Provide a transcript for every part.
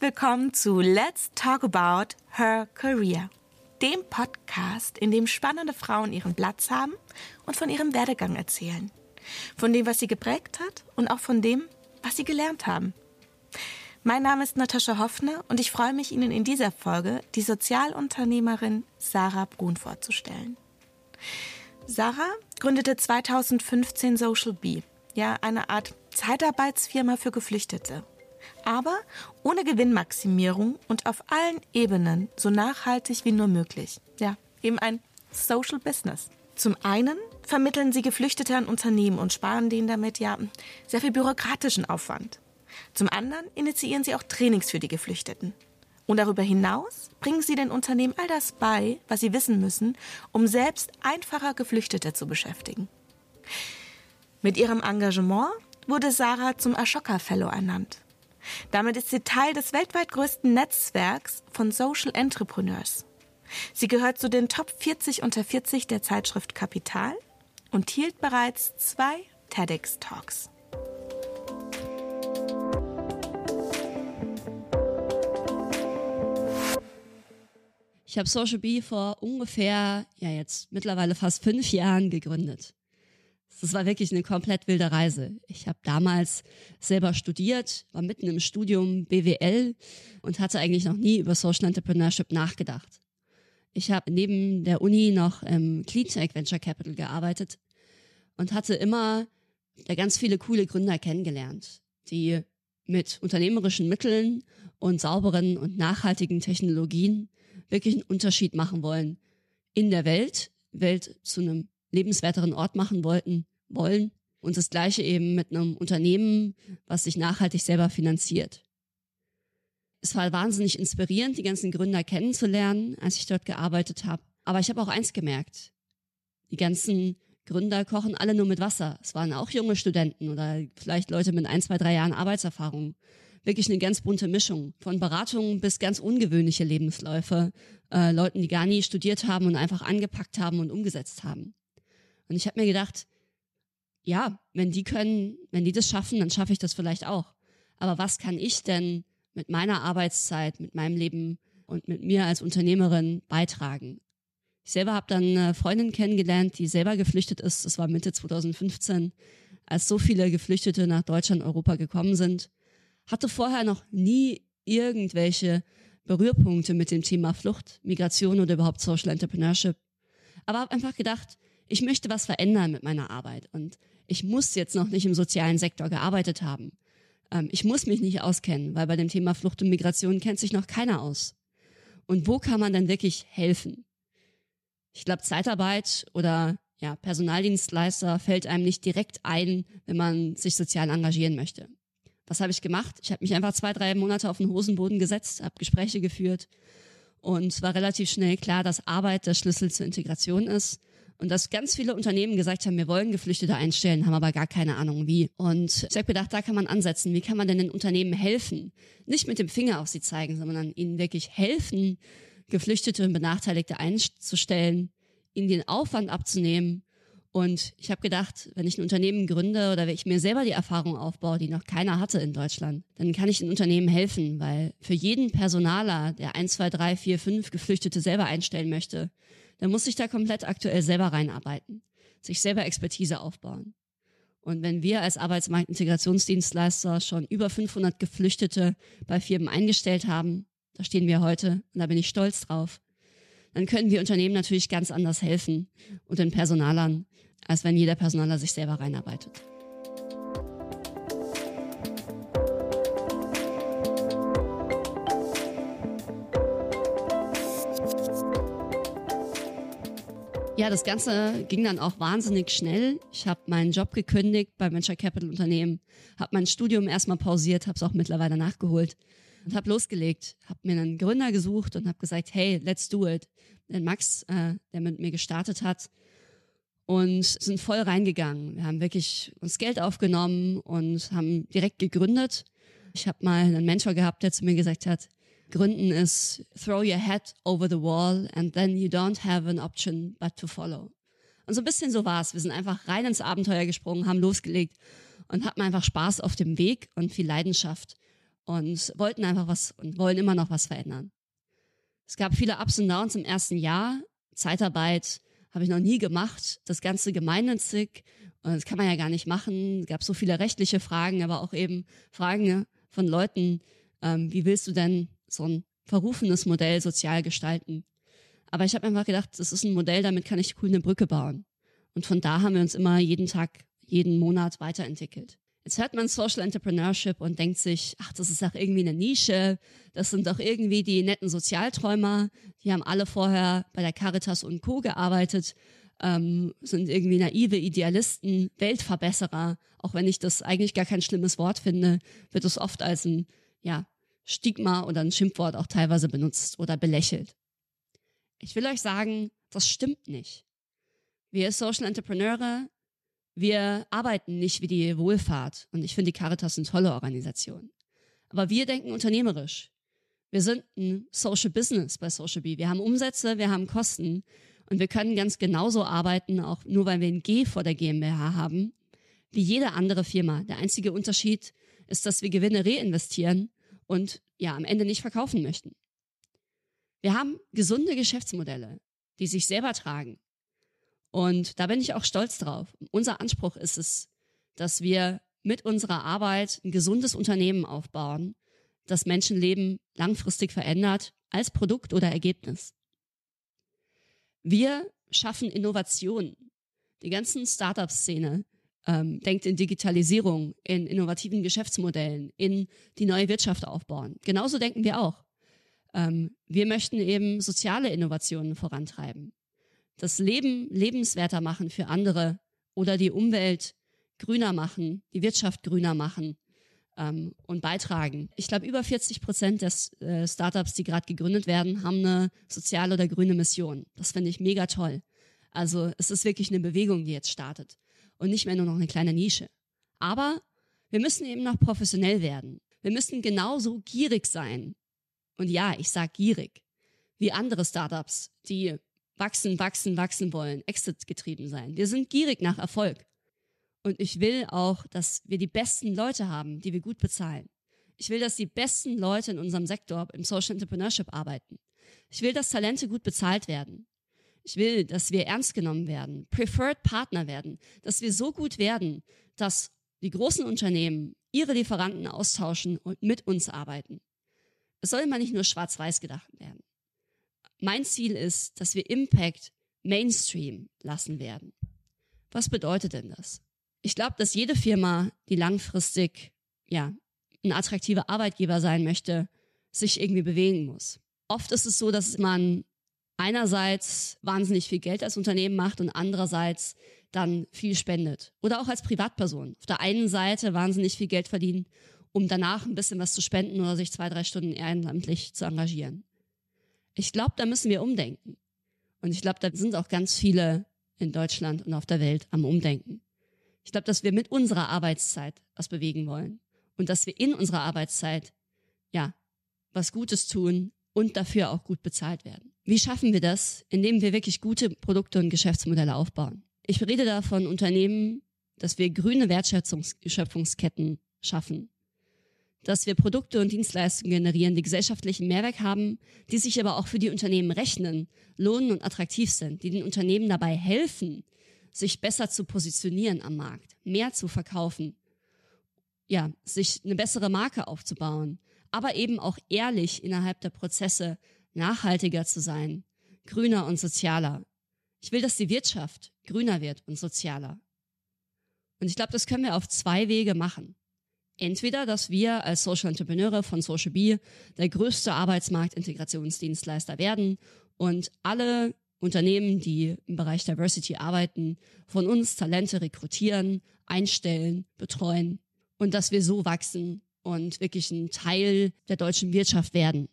Herzlich willkommen zu Let's Talk About Her Career, dem Podcast, in dem spannende Frauen ihren Platz haben und von ihrem Werdegang erzählen. Von dem, was sie geprägt hat und auch von dem, was sie gelernt haben. Mein Name ist Natascha Hoffner und ich freue mich, Ihnen in dieser Folge die Sozialunternehmerin Sarah Brun vorzustellen. Sarah gründete 2015 Social Bee, ja, eine Art Zeitarbeitsfirma für Geflüchtete. Aber ohne Gewinnmaximierung und auf allen Ebenen so nachhaltig wie nur möglich. Ja, eben ein Social Business. Zum einen vermitteln sie Geflüchtete an Unternehmen und sparen denen damit ja sehr viel bürokratischen Aufwand. Zum anderen initiieren sie auch Trainings für die Geflüchteten. Und darüber hinaus bringen sie den Unternehmen all das bei, was sie wissen müssen, um selbst einfacher Geflüchtete zu beschäftigen. Mit ihrem Engagement wurde Sarah zum Ashoka Fellow ernannt. Damit ist sie Teil des weltweit größten Netzwerks von Social Entrepreneurs. Sie gehört zu den Top 40 unter 40 der Zeitschrift Kapital und hielt bereits zwei TEDx Talks. Ich habe Social Bee vor ungefähr, ja jetzt mittlerweile fast fünf Jahren gegründet. Das war wirklich eine komplett wilde Reise. Ich habe damals selber studiert, war mitten im Studium BWL und hatte eigentlich noch nie über Social Entrepreneurship nachgedacht. Ich habe neben der Uni noch im Cleantech Venture Capital gearbeitet und hatte immer da ganz viele coole Gründer kennengelernt, die mit unternehmerischen Mitteln und sauberen und nachhaltigen Technologien wirklich einen Unterschied machen wollen in der Welt, Welt zu einem lebenswerteren Ort machen wollten, wollen und das gleiche eben mit einem Unternehmen, was sich nachhaltig selber finanziert. Es war wahnsinnig inspirierend, die ganzen Gründer kennenzulernen, als ich dort gearbeitet habe. Aber ich habe auch eins gemerkt. Die ganzen Gründer kochen alle nur mit Wasser. Es waren auch junge Studenten oder vielleicht Leute mit ein, zwei, drei Jahren Arbeitserfahrung. Wirklich eine ganz bunte Mischung. Von Beratungen bis ganz ungewöhnliche Lebensläufe. Äh, Leuten, die gar nie studiert haben und einfach angepackt haben und umgesetzt haben. Und ich habe mir gedacht, ja, wenn die können, wenn die das schaffen, dann schaffe ich das vielleicht auch. Aber was kann ich denn mit meiner Arbeitszeit, mit meinem Leben und mit mir als Unternehmerin beitragen? Ich selber habe dann eine Freundin kennengelernt, die selber geflüchtet ist. Das war Mitte 2015, als so viele Geflüchtete nach Deutschland, Europa gekommen sind. Hatte vorher noch nie irgendwelche Berührpunkte mit dem Thema Flucht, Migration oder überhaupt Social Entrepreneurship. Aber habe einfach gedacht, ich möchte was verändern mit meiner Arbeit und ich muss jetzt noch nicht im sozialen Sektor gearbeitet haben. Ähm, ich muss mich nicht auskennen, weil bei dem Thema Flucht und Migration kennt sich noch keiner aus. Und wo kann man dann wirklich helfen? ich glaube, Zeitarbeit oder ja, Personaldienstleister fällt einem nicht direkt ein, wenn man sich sozial engagieren möchte. Was habe ich gemacht? Ich habe mich einfach zwei, drei Monate auf den Hosenboden gesetzt, habe Gespräche geführt und war relativ schnell klar, dass Arbeit der Schlüssel zur Integration ist und dass ganz viele Unternehmen gesagt haben, wir wollen Geflüchtete einstellen, haben aber gar keine Ahnung wie. Und ich habe gedacht, da kann man ansetzen. Wie kann man denn den Unternehmen helfen? Nicht mit dem Finger auf sie zeigen, sondern ihnen wirklich helfen, Geflüchtete und Benachteiligte einzustellen, ihnen den Aufwand abzunehmen. Und ich habe gedacht, wenn ich ein Unternehmen gründe oder wenn ich mir selber die Erfahrung aufbaue, die noch keiner hatte in Deutschland, dann kann ich den Unternehmen helfen, weil für jeden Personaler, der eins, zwei, drei, vier, fünf Geflüchtete selber einstellen möchte, dann muss sich da komplett aktuell selber reinarbeiten, sich selber Expertise aufbauen. Und wenn wir als Arbeitsmarktintegrationsdienstleister schon über 500 Geflüchtete bei Firmen eingestellt haben, da stehen wir heute und da bin ich stolz drauf. Dann können wir Unternehmen natürlich ganz anders helfen und den Personalern, als wenn jeder Personaler sich selber reinarbeitet. Ja, das Ganze ging dann auch wahnsinnig schnell. Ich habe meinen Job gekündigt beim Venture Capital Unternehmen, habe mein Studium erstmal pausiert, habe es auch mittlerweile nachgeholt und habe losgelegt, habe mir einen Gründer gesucht und habe gesagt, hey, let's do it. Denn Max, äh, der mit mir gestartet hat, und sind voll reingegangen. Wir haben wirklich uns Geld aufgenommen und haben direkt gegründet. Ich habe mal einen Mentor gehabt, der zu mir gesagt hat, Gründen ist throw your head over the wall and then you don't have an option but to follow. Und so ein bisschen so war's. Wir sind einfach rein ins Abenteuer gesprungen, haben losgelegt und hatten einfach Spaß auf dem Weg und viel Leidenschaft. und wollten einfach was und wollen immer noch was verändern. Es gab viele Ups und Downs im ersten Jahr. Zeitarbeit habe ich noch nie gemacht. Das ganze gemeinnützig. Und das kann man ja gar nicht machen. Es gab so viele rechtliche Fragen, aber auch eben Fragen von Leuten, ähm, wie willst du denn so ein verrufenes Modell sozial gestalten? Aber ich habe einfach gedacht, das ist ein Modell, damit kann ich cool eine Brücke bauen. Und von da haben wir uns immer jeden Tag, jeden Monat weiterentwickelt. Jetzt hört man Social Entrepreneurship und denkt sich, ach, das ist doch irgendwie eine Nische. Das sind doch irgendwie die netten Sozialträumer. Die haben alle vorher bei der Caritas und Co. gearbeitet, ähm, sind irgendwie naive Idealisten, Weltverbesserer. Auch wenn ich das eigentlich gar kein schlimmes Wort finde, wird es oft als ein, ja, Stigma oder ein Schimpfwort auch teilweise benutzt oder belächelt. Ich will euch sagen, das stimmt nicht. Wir Social Entrepreneure wir arbeiten nicht wie die Wohlfahrt und ich finde die Caritas eine tolle Organisation. Aber wir denken unternehmerisch. Wir sind ein Social Business bei Social Bee. Wir haben Umsätze, wir haben Kosten und wir können ganz genauso arbeiten, auch nur weil wir ein G vor der GmbH haben, wie jede andere Firma. Der einzige Unterschied ist, dass wir Gewinne reinvestieren und ja, am Ende nicht verkaufen möchten. Wir haben gesunde Geschäftsmodelle, die sich selber tragen. Und da bin ich auch stolz drauf. Unser Anspruch ist es, dass wir mit unserer Arbeit ein gesundes Unternehmen aufbauen, das Menschenleben langfristig verändert als Produkt oder Ergebnis. Wir schaffen Innovationen. Die ganzen Startup-Szene ähm, denkt in Digitalisierung, in innovativen Geschäftsmodellen, in die neue Wirtschaft aufbauen. Genauso denken wir auch. Ähm, wir möchten eben soziale Innovationen vorantreiben das Leben lebenswerter machen für andere oder die Umwelt grüner machen, die Wirtschaft grüner machen ähm, und beitragen. Ich glaube, über 40 Prozent des äh, Startups, die gerade gegründet werden, haben eine soziale oder grüne Mission. Das finde ich mega toll. Also es ist wirklich eine Bewegung, die jetzt startet und nicht mehr nur noch eine kleine Nische. Aber wir müssen eben noch professionell werden. Wir müssen genauso gierig sein. Und ja, ich sage gierig, wie andere Startups, die wachsen, wachsen, wachsen wollen, Exit getrieben sein. Wir sind gierig nach Erfolg. Und ich will auch, dass wir die besten Leute haben, die wir gut bezahlen. Ich will, dass die besten Leute in unserem Sektor im Social Entrepreneurship arbeiten. Ich will, dass Talente gut bezahlt werden. Ich will, dass wir ernst genommen werden, Preferred Partner werden, dass wir so gut werden, dass die großen Unternehmen ihre Lieferanten austauschen und mit uns arbeiten. Es soll immer nicht nur schwarz-weiß gedacht werden. Mein Ziel ist, dass wir Impact Mainstream lassen werden. Was bedeutet denn das? Ich glaube, dass jede Firma, die langfristig ja ein attraktiver Arbeitgeber sein möchte, sich irgendwie bewegen muss. Oft ist es so, dass man einerseits wahnsinnig viel Geld als Unternehmen macht und andererseits dann viel spendet. Oder auch als Privatperson. Auf der einen Seite wahnsinnig viel Geld verdienen, um danach ein bisschen was zu spenden oder sich zwei, drei Stunden ehrenamtlich zu engagieren. Ich glaube, da müssen wir umdenken. Und ich glaube, da sind auch ganz viele in Deutschland und auf der Welt am Umdenken. Ich glaube, dass wir mit unserer Arbeitszeit was bewegen wollen und dass wir in unserer Arbeitszeit, ja, was Gutes tun und dafür auch gut bezahlt werden. Wie schaffen wir das? Indem wir wirklich gute Produkte und Geschäftsmodelle aufbauen. Ich rede da von Unternehmen, dass wir grüne Wertschöpfungsketten schaffen, dass wir Produkte und Dienstleistungen generieren, die gesellschaftlichen Mehrwert haben, die sich aber auch für die Unternehmen rechnen, lohnen und attraktiv sind, die den Unternehmen dabei helfen, sich besser zu positionieren am Markt, mehr zu verkaufen, ja, sich eine bessere Marke aufzubauen, aber eben auch ehrlich innerhalb der Prozesse nachhaltiger zu sein, grüner und sozialer. Ich will, dass die Wirtschaft grüner wird und sozialer. Und ich glaube, das können wir auf zwei Wege machen. Entweder, dass wir als Social Entrepreneure von Social Bee der größte Arbeitsmarktintegrationsdienstleister werden und alle Unternehmen, die im Bereich Diversity arbeiten, von uns Talente rekrutieren, einstellen, betreuen und dass wir so wachsen und wirklich ein Teil der deutschen Wirtschaft werden.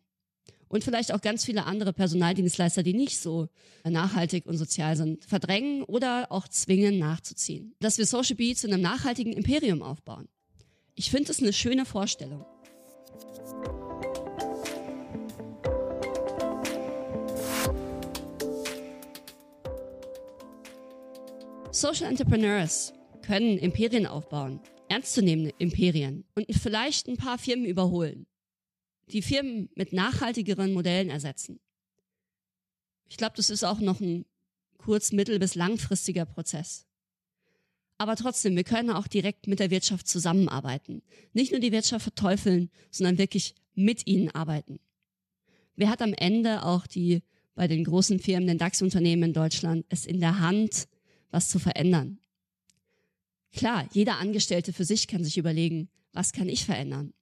Und vielleicht auch ganz viele andere Personaldienstleister, die nicht so nachhaltig und sozial sind, verdrängen oder auch zwingen nachzuziehen. Dass wir Social Bee zu einem nachhaltigen Imperium aufbauen. Ich finde es eine schöne Vorstellung. Social Entrepreneurs können Imperien aufbauen. ernstzunehmende Imperien und vielleicht ein paar Firmen überholen. Die Firmen mit nachhaltigeren Modellen ersetzen. Ich glaube, das ist auch noch ein kurz-, mittel- bis langfristiger Prozess. Aber trotzdem, wir können auch direkt mit der Wirtschaft zusammenarbeiten. Nicht nur die Wirtschaft verteufeln, sondern wirklich mit ihnen arbeiten. Wer hat am Ende auch die bei den großen Firmen, den DAX-Unternehmen in Deutschland, es in der Hand, was zu verändern? Klar, jeder Angestellte für sich kann sich überlegen, was kann ich verändern?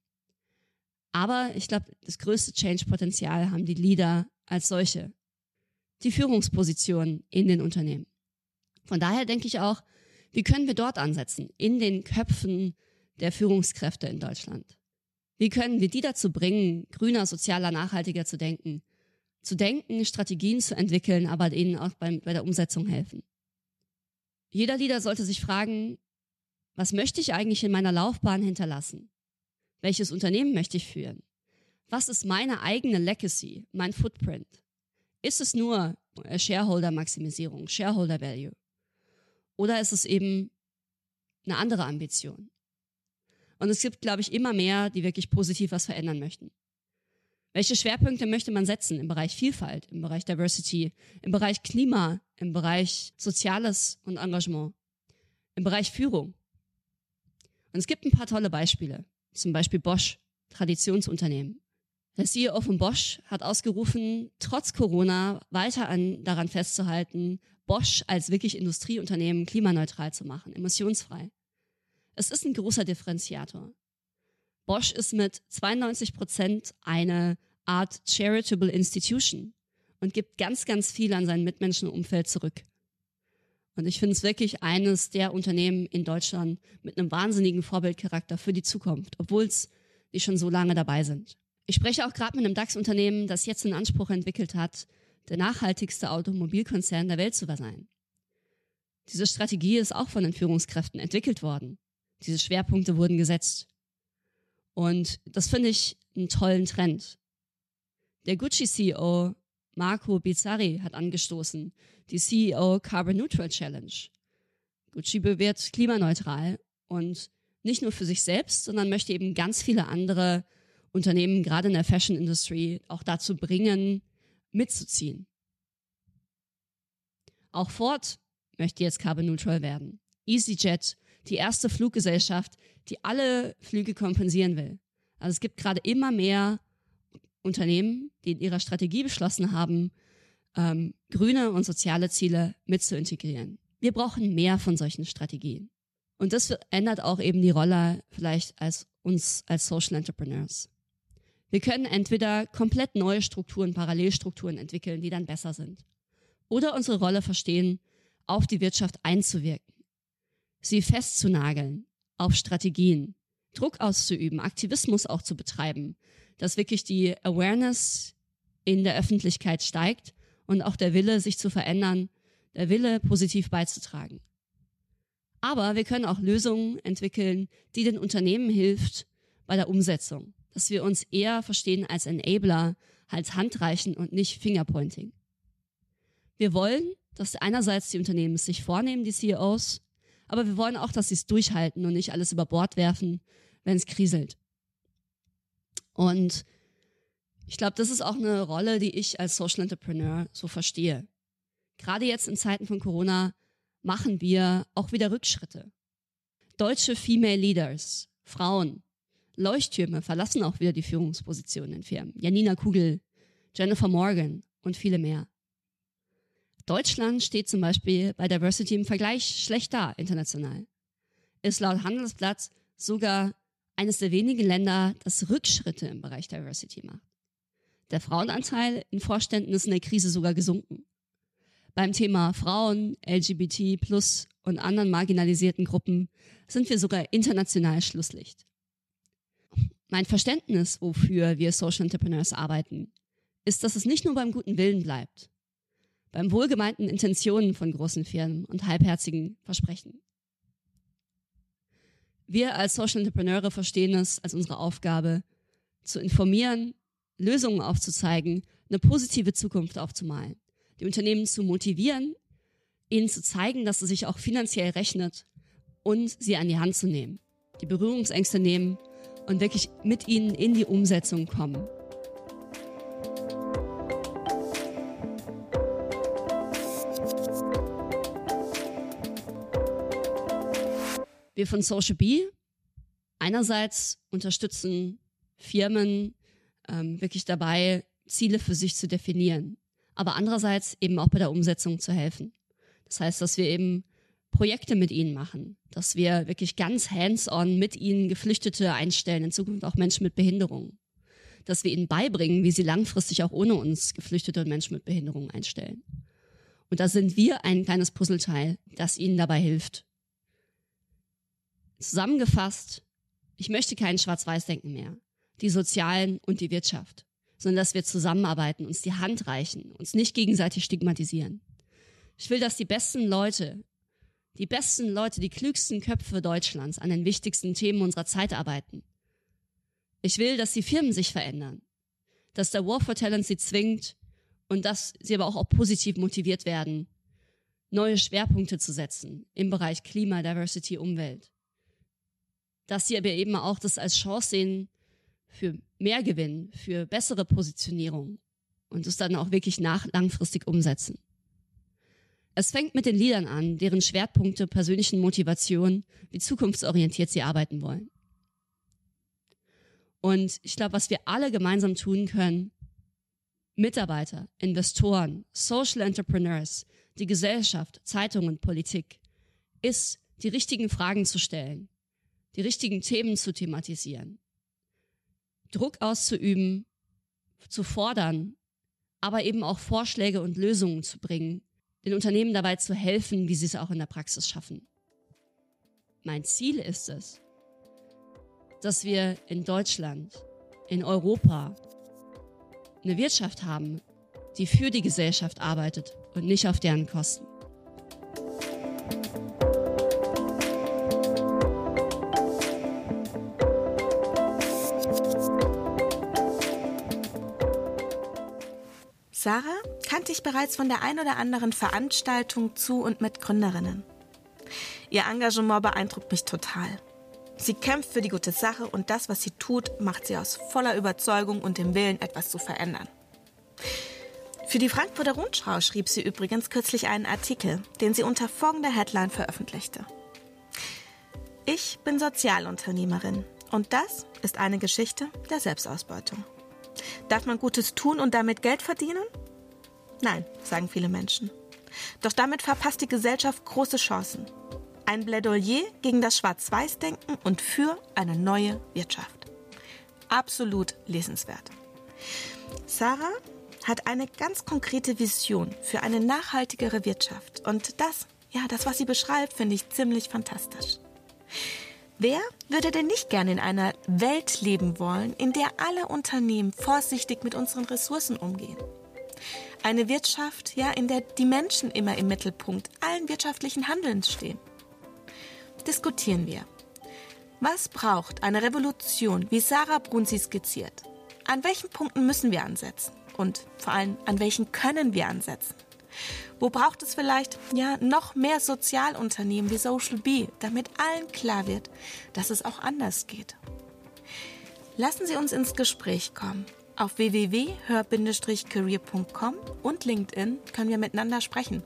Aber ich glaube, das größte Change-Potenzial haben die Leader als solche. Die Führungspositionen in den Unternehmen. Von daher denke ich auch, wie können wir dort ansetzen? In den Köpfen der Führungskräfte in Deutschland. Wie können wir die dazu bringen, grüner, sozialer, nachhaltiger zu denken? Zu denken, Strategien zu entwickeln, aber ihnen auch beim, bei der Umsetzung helfen. Jeder Leader sollte sich fragen, was möchte ich eigentlich in meiner Laufbahn hinterlassen? Welches Unternehmen möchte ich führen? Was ist meine eigene Legacy, mein Footprint? Ist es nur Shareholder-Maximisierung, Shareholder Value? Oder ist es eben eine andere Ambition? Und es gibt, glaube ich, immer mehr, die wirklich positiv was verändern möchten. Welche Schwerpunkte möchte man setzen im Bereich Vielfalt, im Bereich Diversity, im Bereich Klima, im Bereich Soziales und Engagement, im Bereich Führung? Und es gibt ein paar tolle Beispiele. Zum Beispiel Bosch, Traditionsunternehmen. Der CEO von Bosch hat ausgerufen, trotz Corona weiter an, daran festzuhalten, Bosch als wirklich Industrieunternehmen klimaneutral zu machen, emissionsfrei. Es ist ein großer Differenziator. Bosch ist mit 92 Prozent eine Art charitable institution und gibt ganz, ganz viel an sein Mitmenschenumfeld zurück. Und ich finde es wirklich eines der Unternehmen in Deutschland mit einem wahnsinnigen Vorbildcharakter für die Zukunft, obwohl es die schon so lange dabei sind. Ich spreche auch gerade mit einem DAX-Unternehmen, das jetzt einen Anspruch entwickelt hat, der nachhaltigste Automobilkonzern der Welt zu sein. Diese Strategie ist auch von den Führungskräften entwickelt worden. Diese Schwerpunkte wurden gesetzt. Und das finde ich einen tollen Trend. Der Gucci-CEO Marco Bizzarri hat angestoßen, die CEO Carbon Neutral Challenge. Gucci wird klimaneutral und nicht nur für sich selbst, sondern möchte eben ganz viele andere Unternehmen, gerade in der Fashion Industry, auch dazu bringen, mitzuziehen. Auch Ford möchte jetzt carbon neutral werden. EasyJet, die erste Fluggesellschaft, die alle Flüge kompensieren will. Also es gibt gerade immer mehr Unternehmen, die in ihrer Strategie beschlossen haben, ähm, grüne und soziale Ziele mit zu integrieren. Wir brauchen mehr von solchen Strategien. Und das ändert auch eben die Rolle vielleicht als uns als Social Entrepreneurs. Wir können entweder komplett neue Strukturen, Parallelstrukturen entwickeln, die dann besser sind. Oder unsere Rolle verstehen, auf die Wirtschaft einzuwirken, sie festzunageln, auf Strategien, Druck auszuüben, Aktivismus auch zu betreiben, dass wirklich die Awareness in der Öffentlichkeit steigt und auch der Wille, sich zu verändern, der Wille, positiv beizutragen. Aber wir können auch Lösungen entwickeln, die den Unternehmen hilft bei der Umsetzung, dass wir uns eher verstehen als Enabler, als Handreichen und nicht Fingerpointing. Wir wollen, dass einerseits die Unternehmen es sich vornehmen, die CEOs, aber wir wollen auch, dass sie es durchhalten und nicht alles über Bord werfen, wenn es kriselt. Und ich glaube, das ist auch eine Rolle, die ich als Social Entrepreneur so verstehe. Gerade jetzt in Zeiten von Corona machen wir auch wieder Rückschritte. Deutsche Female Leaders, Frauen, Leuchttürme verlassen auch wieder die Führungspositionen in Firmen. Janina Kugel, Jennifer Morgan und viele mehr. Deutschland steht zum Beispiel bei Diversity im Vergleich schlecht da international. Ist laut Handelsblatt sogar eines der wenigen Länder, das Rückschritte im Bereich Diversity macht. Der Frauenanteil in Vorständen ist in der Krise sogar gesunken. Beim Thema Frauen, LGBT plus und anderen marginalisierten Gruppen sind wir sogar international Schlusslicht. Mein Verständnis, wofür wir Social Entrepreneurs arbeiten, ist, dass es nicht nur beim guten Willen bleibt, beim wohlgemeinten Intentionen von großen Firmen und halbherzigen Versprechen. Wir als Social Entrepreneure verstehen es als unsere Aufgabe, zu informieren, Lösungen aufzuzeigen, eine positive Zukunft aufzumalen, die Unternehmen zu motivieren, ihnen zu zeigen, dass es sich auch finanziell rechnet und sie an die Hand zu nehmen. die Berührungsängste nehmen und wirklich mit ihnen in die Umsetzung kommen. Wir von Social Bee einerseits unterstützen Firmen ähm, wirklich dabei, Ziele für sich zu definieren, aber andererseits eben auch bei der Umsetzung zu helfen. Das heißt, dass wir eben Projekte mit ihnen machen, dass wir wirklich ganz hands-on mit ihnen Geflüchtete einstellen, in Zukunft auch Menschen mit Behinderungen, dass wir ihnen beibringen, wie sie langfristig auch ohne uns Geflüchtete und Menschen mit Behinderungen einstellen. Und da sind wir ein kleines Puzzleteil, das ihnen dabei hilft. Zusammengefasst, ich möchte kein Schwarz-Weiß-Denken mehr, die Sozialen und die Wirtschaft, sondern dass wir zusammenarbeiten, uns die Hand reichen, uns nicht gegenseitig stigmatisieren. Ich will, dass die besten Leute, die besten Leute, die klügsten Köpfe Deutschlands an den wichtigsten Themen unserer Zeit arbeiten. Ich will, dass die Firmen sich verändern, dass der War for Talent sie zwingt und dass sie aber auch, auch positiv motiviert werden, neue Schwerpunkte zu setzen im Bereich Klima, Diversity, Umwelt. Dass sie aber eben auch das als Chance sehen für mehr Gewinn, für bessere Positionierung und es dann auch wirklich nach langfristig umsetzen. Es fängt mit den Liedern an, deren Schwerpunkte persönlichen Motivation, wie zukunftsorientiert sie arbeiten wollen. Und ich glaube, was wir alle gemeinsam tun können, Mitarbeiter, Investoren, Social Entrepreneurs, die Gesellschaft, Zeitungen, Politik, ist, die richtigen Fragen zu stellen, die richtigen Themen zu thematisieren, Druck auszuüben, zu fordern, aber eben auch Vorschläge und Lösungen zu bringen, den Unternehmen dabei zu helfen, wie sie es auch in der Praxis schaffen. Mein Ziel ist es, dass wir in Deutschland, in Europa eine Wirtschaft haben, die für die Gesellschaft arbeitet und nicht auf deren Kosten. Sarah kannte ich bereits von der ein oder anderen Veranstaltung zu und mit Gründerinnen. Ihr Engagement beeindruckt mich total. Sie kämpft für die gute Sache und das, was sie tut, macht sie aus voller Überzeugung und dem Willen, etwas zu verändern. Für die Frankfurter Rundschau schrieb sie übrigens kürzlich einen Artikel, den sie unter folgender Headline veröffentlichte. Ich bin Sozialunternehmerin und das ist eine Geschichte der Selbstausbeutung. Darf man Gutes tun und damit Geld verdienen? Nein, sagen viele Menschen. Doch damit verpasst die Gesellschaft große Chancen. Ein Plädoyer gegen das Schwarz-Weiß-Denken und für eine neue Wirtschaft. Absolut lesenswert. Sarah hat eine ganz konkrete Vision für eine nachhaltigere Wirtschaft. Und das, ja, das, was sie beschreibt, finde ich ziemlich fantastisch. Wer würde denn nicht gerne in einer Welt leben wollen, in der alle Unternehmen vorsichtig mit unseren Ressourcen umgehen? Eine Wirtschaft, ja, in der die Menschen immer im Mittelpunkt allen wirtschaftlichen Handelns stehen. Diskutieren wir. Was braucht eine Revolution, wie Sarah Brun sie skizziert? An welchen Punkten müssen wir ansetzen? Und vor allem, an welchen können wir ansetzen? Wo braucht es vielleicht ja noch mehr Sozialunternehmen wie Social Bee, damit allen klar wird, dass es auch anders geht? Lassen Sie uns ins Gespräch kommen. Auf www.hör-career.com und LinkedIn können wir miteinander sprechen.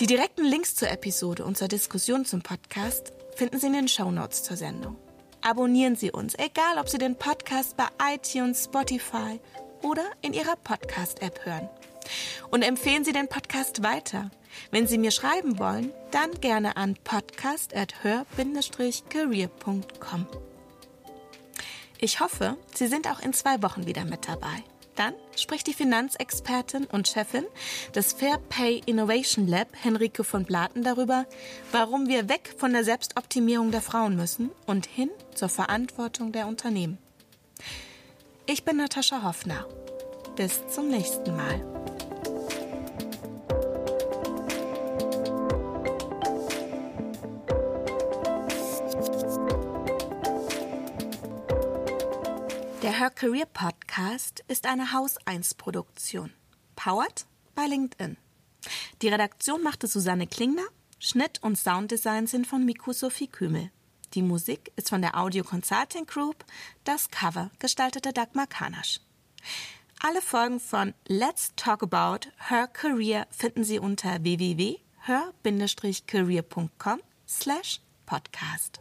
Die direkten Links zur Episode und zur Diskussion zum Podcast finden Sie in den Show Notes zur Sendung. Abonnieren Sie uns, egal ob Sie den Podcast bei iTunes, Spotify oder in Ihrer Podcast-App hören. Und empfehlen Sie den Podcast weiter. Wenn Sie mir schreiben wollen, dann gerne an podcast.hör-career.com. Ich hoffe, Sie sind auch in zwei Wochen wieder mit dabei. Dann spricht die Finanzexpertin und Chefin des Fair Pay Innovation Lab, Henrike von Blaten, darüber, warum wir weg von der Selbstoptimierung der Frauen müssen und hin zur Verantwortung der Unternehmen. Ich bin Natascha Hoffner. Bis zum nächsten Mal. Der Her Career Podcast ist eine Haus 1 Produktion. Powered bei LinkedIn. Die Redaktion machte Susanne Klingner, Schnitt und Sounddesign sind von Miku Sophie Kümel. Die Musik ist von der Audio Consulting Group, das Cover gestaltete Dagmar Kanasch. Alle Folgen von Let's Talk About Her Career finden Sie unter www.her-career.com slash podcast.